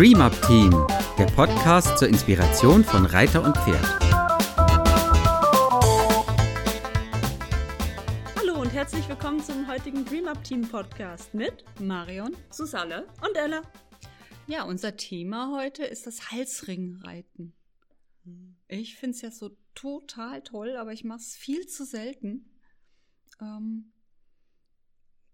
Dream Up Team, der Podcast zur Inspiration von Reiter und Pferd. Hallo und herzlich willkommen zum heutigen Dream Up Team Podcast mit Marion, Susanne und Ella. Ja, unser Thema heute ist das Halsringreiten. Ich finde es ja so total toll, aber ich mache es viel zu selten. Ähm,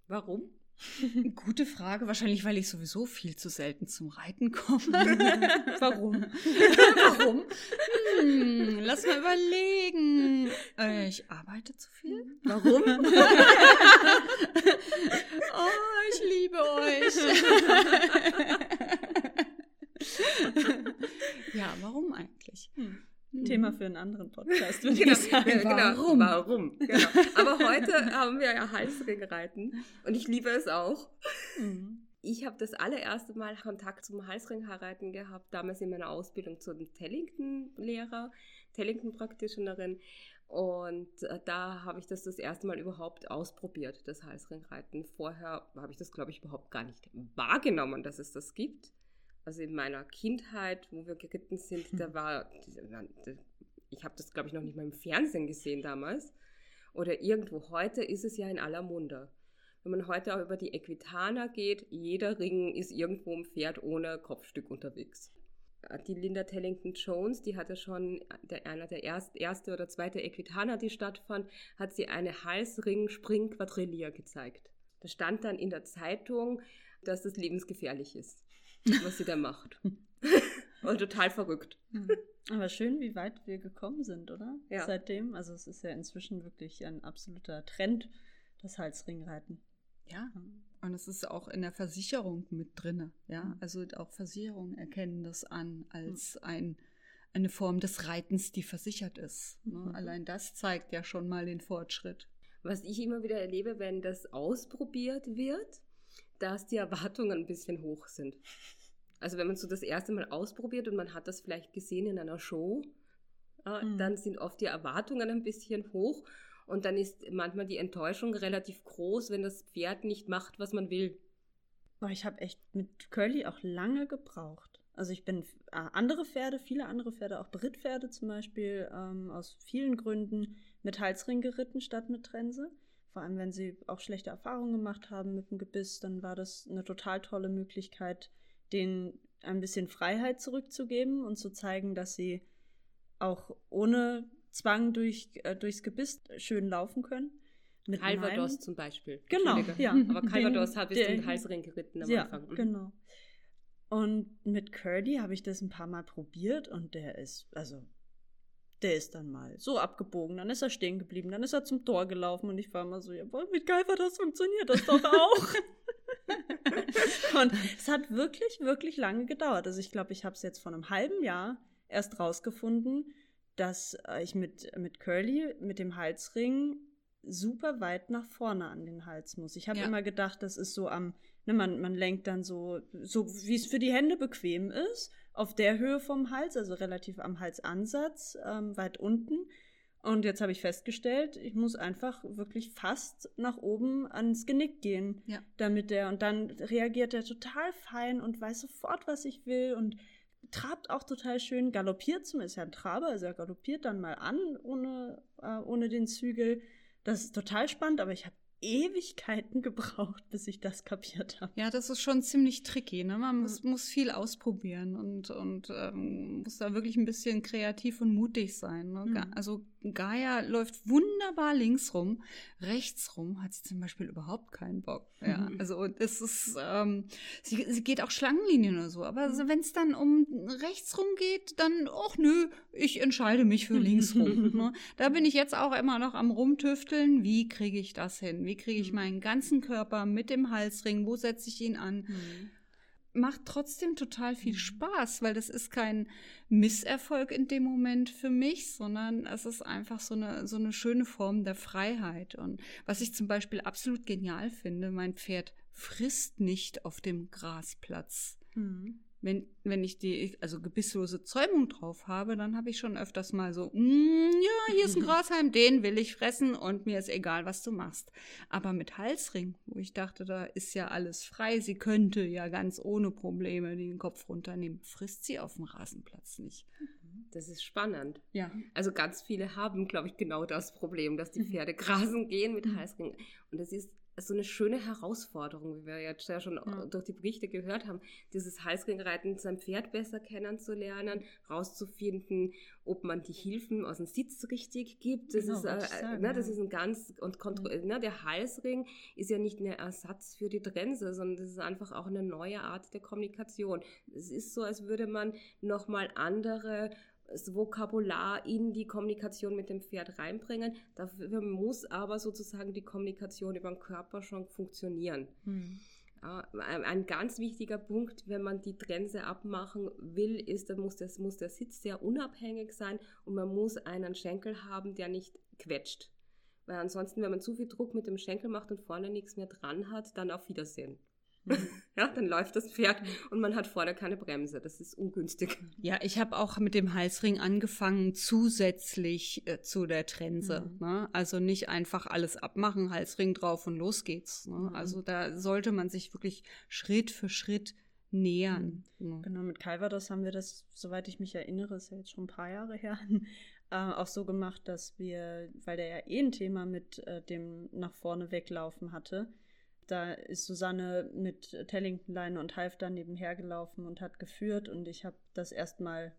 Warum? gute Frage. Wahrscheinlich, weil ich sowieso viel zu selten zum Reiten komme. Warum? Warum? Hm, lass mal überlegen. Äh, ich arbeite zu viel. Warum? Oh, ich liebe euch. ja, warum eigentlich? Hm. Thema für einen anderen Podcast, würde genau, ich sagen. ja, genau, warum? warum? Genau. Aber heute haben wir ja Halsringreiten und ich liebe es auch. Mhm. Ich habe das allererste Mal Kontakt zum Halsringreiten gehabt, damals in meiner Ausbildung zum Tellington-Lehrer, Tellington-Practitionerin. Und äh, da habe ich das das erste Mal überhaupt ausprobiert, das Halsringreiten. Vorher habe ich das, glaube ich, überhaupt gar nicht wahrgenommen, dass es das gibt. Also in meiner Kindheit, wo wir geritten sind, da war, ich habe das, glaube ich, noch nicht mal im Fernsehen gesehen damals. Oder irgendwo. Heute ist es ja in aller Munde. Wenn man heute auch über die Equitana geht, jeder Ring ist irgendwo im Pferd ohne Kopfstück unterwegs. Die Linda Tellington Jones, die hatte schon, der, einer der erst, erste oder zweite Equitana, die stattfand, hat sie eine Halsring-Spring-Quadrillier gezeigt. Da stand dann in der Zeitung, dass das lebensgefährlich ist, was sie da macht. Und total verrückt. Aber schön, wie weit wir gekommen sind, oder? Ja. Seitdem. Also es ist ja inzwischen wirklich ein absoluter Trend, das Halsringreiten. Ja, und es ist auch in der Versicherung mit drinne. Ja, Mhm. also auch Versicherungen erkennen das an als ein, eine Form des Reitens, die versichert ist. Ne? Mhm. Allein das zeigt ja schon mal den Fortschritt. Was ich immer wieder erlebe, wenn das ausprobiert wird, dass die Erwartungen ein bisschen hoch sind. Also wenn man so das erste Mal ausprobiert und man hat das vielleicht gesehen in einer Show, äh, Mhm. dann sind oft die Erwartungen ein bisschen hoch und dann ist manchmal die Enttäuschung relativ groß, wenn das Pferd nicht macht, was man will. Aber ich habe echt mit Curly auch lange gebraucht. Also ich bin äh, andere Pferde, viele andere Pferde, auch Brittpferde zum Beispiel, ähm, aus vielen Gründen mit Halsring geritten statt mit Trense. Vor allem, wenn sie auch schlechte Erfahrungen gemacht haben mit dem Gebiss, dann war das eine total tolle Möglichkeit, denen ein bisschen Freiheit zurückzugeben und zu zeigen, dass sie auch ohne Zwang durch, äh, durchs Gebiss schön laufen können. Mit Calvados meinem- zum Beispiel. Genau, ja. Aber Calvados bis zum den- Halsring geritten am ja, Anfang. Mhm. genau. Und mit Curdy habe ich das ein paar Mal probiert und der ist, also, der ist dann mal so abgebogen, dann ist er stehen geblieben, dann ist er zum Tor gelaufen und ich war immer so, jawohl, mit Calvados funktioniert das doch auch. und es hat wirklich, wirklich lange gedauert. Also ich glaube, ich habe es jetzt vor einem halben Jahr erst rausgefunden, dass äh, ich mit, mit Curly, mit dem Halsring, super weit nach vorne an den Hals muss. Ich habe Ja. immer gedacht, das ist so am, ne, man, man lenkt dann so, so wie es für die Hände bequem ist, auf der Höhe vom Hals, also relativ am Halsansatz, ähm, weit unten. Und jetzt habe ich festgestellt, ich muss einfach wirklich fast nach oben ans Genick gehen, Ja. damit der, und dann reagiert er total fein und weiß sofort, was ich will und trabt auch total schön, galoppiert zum, ist ja ein Traber, also er galoppiert dann mal an, ohne, äh, ohne den Zügel. Das ist total spannend, aber ich habe Ewigkeiten gebraucht, bis ich das kapiert habe. Ja, das ist schon ziemlich tricky. Ne? Man muss, muss viel ausprobieren und, und ähm, muss da wirklich ein bisschen kreativ und mutig sein. Ne? Mhm. Also Gaia läuft wunderbar links rum. Rechts rum hat sie zum Beispiel überhaupt keinen Bock. Ja, Mhm. also es ist, ähm, sie, sie geht auch Schlangenlinien oder so. Aber Mhm. wenn es dann um rechts rum geht, dann, ach nö, ich entscheide mich für links rum. ne? Da bin ich jetzt auch immer noch am rumtüfteln. Wie kriege ich das hin? Wie kriege ich Mhm. meinen ganzen Körper mit dem Halsring? Wo setze ich ihn an? Macht trotzdem total viel Mhm. Spaß, weil das ist kein Misserfolg in dem Moment für mich, sondern es ist einfach so eine, so eine schöne Form der Freiheit. Und was ich zum Beispiel absolut genial finde, mein Pferd frisst nicht auf dem Grasplatz. Mhm. Wenn, wenn ich die, also gebisslose Zäumung drauf habe, dann habe ich schon öfters mal so, mm, ja, hier ist ein Grashalm, den will ich fressen und mir ist egal, was du machst. Aber mit Halsring, wo ich dachte, da ist ja alles frei, sie könnte ja ganz ohne Probleme den Kopf runternehmen, frisst sie auf dem Rasenplatz nicht. Das ist spannend. Ja. Also ganz viele haben, glaube ich, genau das Problem, dass die Pferde grasen gehen mit Halsring. Und das ist so eine schöne Herausforderung, wie wir jetzt ja schon Ja. durch die Berichte gehört haben, dieses Halsringreiten sein Pferd besser kennenzulernen, rauszufinden, ob man die Hilfen aus dem Sitz richtig gibt. Das, Genau, ist, äh, sagen, ne, das ja. ist ein ganz und kontro ne, der Halsring ist ja nicht ein Ersatz für die Trense, sondern das ist einfach auch eine neue Art der Kommunikation. Es ist so, als würde man nochmal andere das Vokabular in die Kommunikation mit dem Pferd reinbringen. Dafür muss aber sozusagen die Kommunikation über den Körper schon funktionieren. Mhm. Ein ganz wichtiger Punkt, wenn man die Trense abmachen will, ist, dann muss, das, muss der Sitz sehr unabhängig sein und man muss einen Schenkel haben, der nicht quetscht. Weil ansonsten, wenn man zu viel Druck mit dem Schenkel macht und vorne nichts mehr dran hat, dann auf Wiedersehen. Ja, dann läuft das Pferd und man hat vorne keine Bremse. Das ist ungünstig. Ja, ich habe auch mit dem Halsring angefangen, zusätzlich äh, zu der Trense. Mhm. Ne? Also nicht einfach alles abmachen, Halsring drauf und los geht's. Ne? Mhm. Also da sollte man sich wirklich Schritt für Schritt nähern. Ne? Genau, mit Calvados haben wir das, soweit ich mich erinnere, ist ja jetzt schon ein paar Jahre her, äh, auch so gemacht, dass wir, weil der ja eh ein Thema mit äh, dem nach vorne weglaufen hatte, da ist Susanne mit Tellington-Leine und Halfter nebenher gelaufen und hat geführt und ich habe das erstmal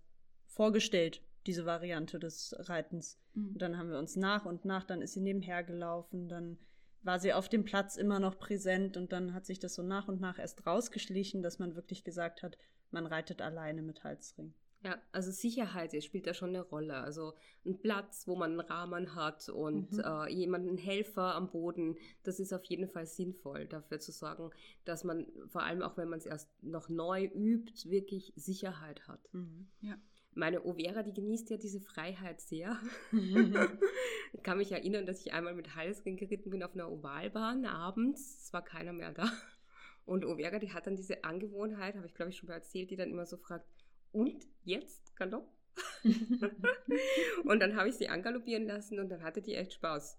vorgestellt, diese Variante des Reitens. Mhm. Und dann haben wir uns nach und nach, dann ist sie nebenher gelaufen, dann war sie auf dem Platz immer noch präsent und dann hat sich das so nach und nach erst rausgeschlichen, dass man wirklich gesagt hat, man reitet alleine mit Halsring. Ja, also Sicherheit spielt da schon eine Rolle. Also ein Platz, wo man einen Rahmen hat und Mhm. äh, jemanden, Helfer am Boden, das ist auf jeden Fall sinnvoll, dafür zu sorgen, dass man, vor allem auch wenn man es erst noch neu übt, wirklich Sicherheit hat. Meine Overa, die genießt ja diese Freiheit sehr. ich kann mich erinnern, dass ich einmal mit Halsring geritten bin auf einer Ovalbahn abends. Es war keiner mehr da. Und Overa, die hat dann diese Angewohnheit, habe ich glaube ich schon mal erzählt, die dann immer so fragt, und jetzt Galopp? und dann habe ich sie angaloppieren lassen und dann hatte die echt Spaß.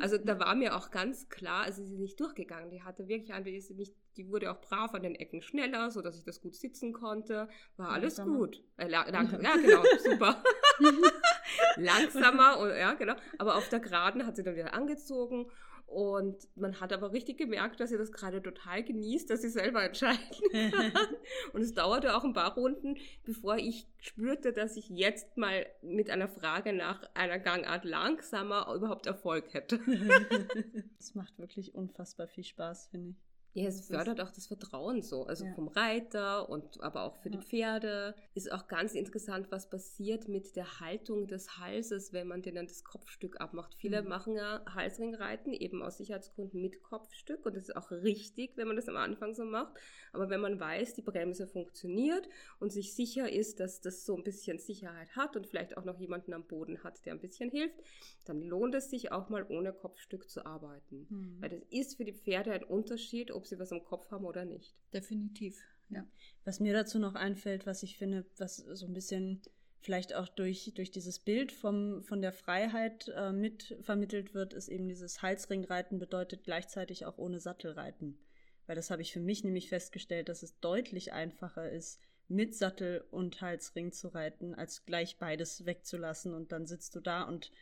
Also da war mir auch ganz klar, also sie ist nicht durchgegangen. Die hatte wirklich die, ist nicht, die wurde auch brav an den Ecken schneller, sodass ich das gut sitzen konnte. War alles Langsamer. gut. Äh, lang, ja, genau, super. Langsamer, und, ja, genau. Aber auf der Geraden hat sie dann wieder angezogen. Und man hat aber richtig gemerkt, dass sie das gerade total genießt, dass sie selber entscheiden kann. Und es dauerte auch ein paar Runden, bevor ich spürte, dass ich jetzt mal mit einer Frage nach einer Gangart langsamer überhaupt Erfolg hätte. Das macht wirklich unfassbar viel Spaß, finde ich. Ja, es fördert auch das Vertrauen so, also Ja. vom Reiter und aber auch für die Ja. Pferde. Ist auch ganz interessant, was passiert mit der Haltung des Halses, wenn man denen das Kopfstück abmacht. Viele Mhm. machen ja Halsringreiten eben aus Sicherheitsgründen mit Kopfstück und das ist auch richtig, wenn man das am Anfang so macht. Aber wenn man weiß, die Bremse funktioniert und sich sicher ist, dass das so ein bisschen Sicherheit hat und vielleicht auch noch jemanden am Boden hat, der ein bisschen hilft, dann lohnt es sich auch mal ohne Kopfstück zu arbeiten. Mhm. Weil das ist für die Pferde ein Unterschied, ob sie was am Kopf haben oder nicht. Definitiv. Ja. Was mir dazu noch einfällt, was ich finde, was so ein bisschen vielleicht auch durch, durch dieses Bild vom, von der Freiheit äh, mit vermittelt wird, ist eben dieses Halsringreiten bedeutet gleichzeitig auch ohne Sattelreiten. Weil das habe ich für mich nämlich festgestellt, dass es deutlich einfacher ist, mit Sattel und Halsring zu reiten, als gleich beides wegzulassen und dann sitzt du da und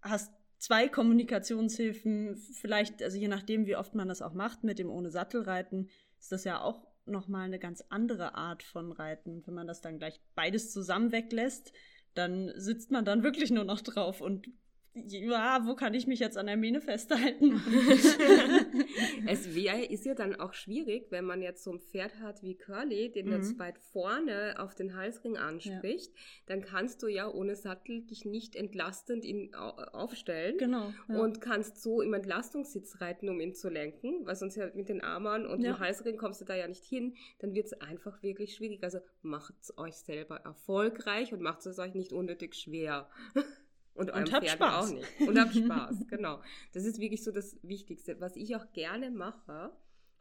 hast zwei Kommunikationshilfen, vielleicht, also je nachdem, wie oft man das auch macht, mit dem ohne Sattelreiten, ist das ja auch nochmal eine ganz andere Art von Reiten. Wenn man das dann gleich beides zusammen weglässt, dann sitzt man dann wirklich nur noch drauf und ja, wo kann ich mich jetzt an der Mähne festhalten? es wär, ist ja dann auch schwierig, wenn man jetzt so ein Pferd hat wie Curly, den Mhm. jetzt weit vorne auf den Halsring anspricht, dann kannst du ja ohne Sattel dich nicht entlastend ihn au- aufstellen. genau. Ja. Und kannst so im Entlastungssitz reiten, um ihn zu lenken, weil sonst ja mit den Armen und Ja. dem Halsring kommst du da ja nicht hin. Dann wird es einfach wirklich schwierig. Also macht es euch selber erfolgreich und macht es euch nicht unnötig schwer. Und, eurem habt Pferd Spaß. auch nicht. Und habt Spaß, genau. Das ist wirklich so das Wichtigste. Was ich auch gerne mache,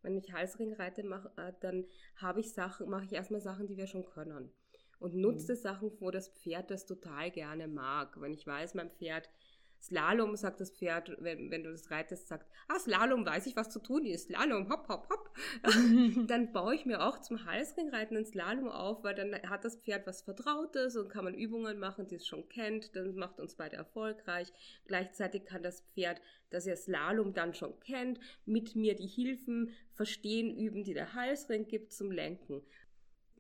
Wenn ich Halsring reite, mach, äh, dann habe ich Sachen, mache ich erstmal Sachen, die wir schon können. Und nutze Sachen, wo das Pferd das total gerne mag. Wenn ich weiß, mein Pferd Slalom, sagt das Pferd, wenn, wenn du das reitest, sagt, ah, Slalom, weiß ich, was zu tun ist. Slalom, hopp, hopp, hopp. dann baue ich mir auch zum Halsringreiten einen Slalom auf, weil dann hat das Pferd was Vertrautes und kann man Übungen machen, die es schon kennt. Das macht uns beide erfolgreich. Gleichzeitig kann das Pferd, das ja Slalom dann schon kennt, mit mir die Hilfen verstehen, üben, die der Halsring gibt zum Lenken.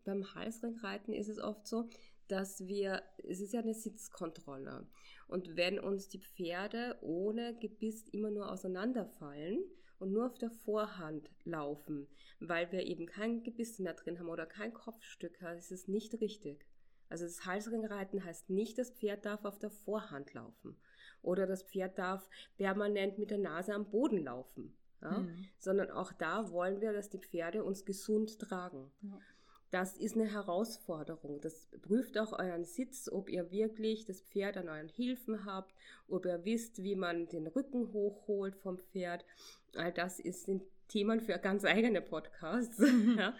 Beim Halsringreiten ist es oft so, dass wir, es ist ja eine Sitzkontrolle. Und wenn uns die Pferde ohne Gebiss immer nur auseinanderfallen und nur auf der Vorhand laufen, weil wir eben kein Gebiss mehr drin haben oder kein Kopfstück, ist es nicht richtig. Also das Halsringreiten heißt nicht, das Pferd darf auf der Vorhand laufen oder das Pferd darf permanent mit der Nase am Boden laufen. Ja? Mhm. Sondern auch da wollen wir, dass die Pferde uns gesund tragen. Ja. Das ist eine Herausforderung. Das prüft auch euren Sitz, ob ihr wirklich das Pferd an euren Hilfen habt, ob ihr wisst, wie man den Rücken hochholt vom Pferd. All das ist, sind Themen für ganz eigene Podcasts. ja.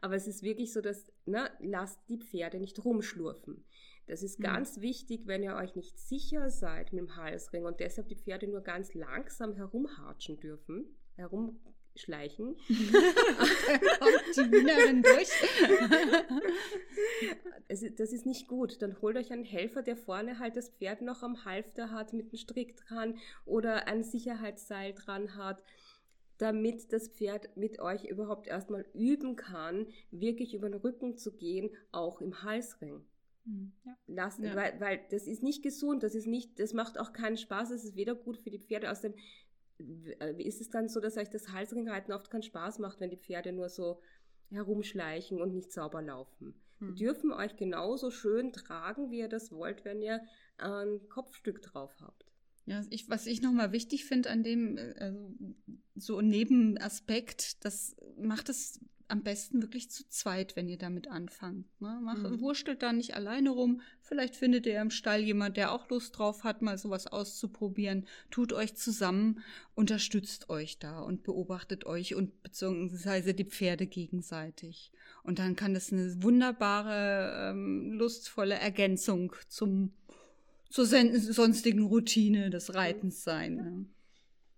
Aber es ist wirklich so, dass, ne, lasst die Pferde nicht rumschlurfen. Das ist mhm. ganz wichtig, wenn ihr euch nicht sicher seid mit dem Halsring und deshalb die Pferde nur ganz langsam herumhatschen dürfen, herum schleichen. kommt die Wienerin durch. das ist nicht gut. Dann holt euch einen Helfer, der vorne halt das Pferd noch am Halfter hat mit einem Strick dran oder ein Sicherheitsseil dran hat damit das Pferd mit euch überhaupt erstmal üben kann, wirklich über den Rücken zu gehen, auch im Halsring. Hm, ja. Lassen, ja. Weil, weil das ist nicht gesund, das ist nicht, das macht auch keinen Spaß, das ist weder gut für die Pferde, außerdem äh, ist es dann so, dass euch das Halsringreiten oft keinen Spaß macht, wenn die Pferde nur so herumschleichen und nicht sauber laufen. Hm. Die dürfen euch genauso schön tragen, wie ihr das wollt, wenn ihr ein Kopfstück drauf habt. Ja, ich, was ich nochmal wichtig finde an dem, äh, also so Nebenaspekt, das macht es am besten wirklich zu zweit, wenn ihr damit anfangt. Ne? Mach, mhm. Wurstelt da nicht alleine rum. Vielleicht findet ihr im Stall jemand, der auch Lust drauf hat, mal sowas auszuprobieren. Tut euch zusammen, unterstützt euch da und beobachtet euch und beziehungsweise die Pferde gegenseitig. Und dann kann das eine wunderbare, ähm, lustvolle Ergänzung zum zur sonstigen Routine des Reitens sein. Ne?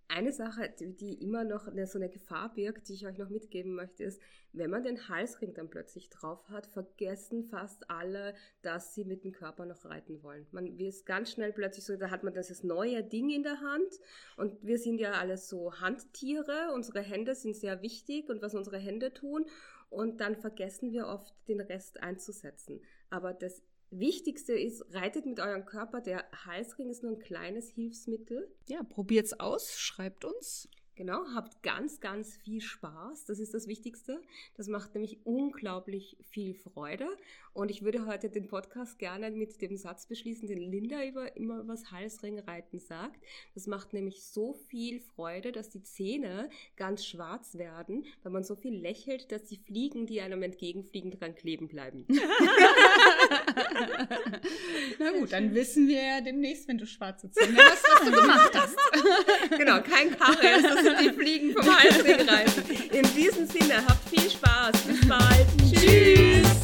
Eine Sache, die immer noch so eine Gefahr birgt, die ich euch noch mitgeben möchte, ist, wenn man den Halsring dann plötzlich drauf hat, vergessen fast alle, dass sie mit dem Körper noch reiten wollen. Man ist ganz schnell plötzlich so, da hat man dieses neue Ding in der Hand und wir sind ja alles so Handtiere, unsere Hände sind sehr wichtig und was unsere Hände tun und dann vergessen wir oft den Rest einzusetzen. Aber das Wichtigste ist, reitet mit eurem Körper. Der Halsring ist nur ein kleines Hilfsmittel. Ja, probiert's aus, schreibt uns. Genau, habt ganz, ganz viel Spaß. Das ist das Wichtigste. Das macht nämlich unglaublich viel Freude. Und ich würde heute den Podcast gerne mit dem Satz beschließen, den Linda über, immer über das Halsringreiten sagt. Das macht nämlich so viel Freude, dass die Zähne ganz schwarz werden, weil man so viel lächelt, dass die Fliegen, die einem entgegenfliegen, dran kleben bleiben. Na gut, dann wissen wir ja demnächst, wenn du schwarze Zähne hast, was du gemacht hast. genau, kein Karies, das sind die Fliegen vom Halsring reiten. In diesem Sinne, habt viel Spaß. Bis bald. Tschüss.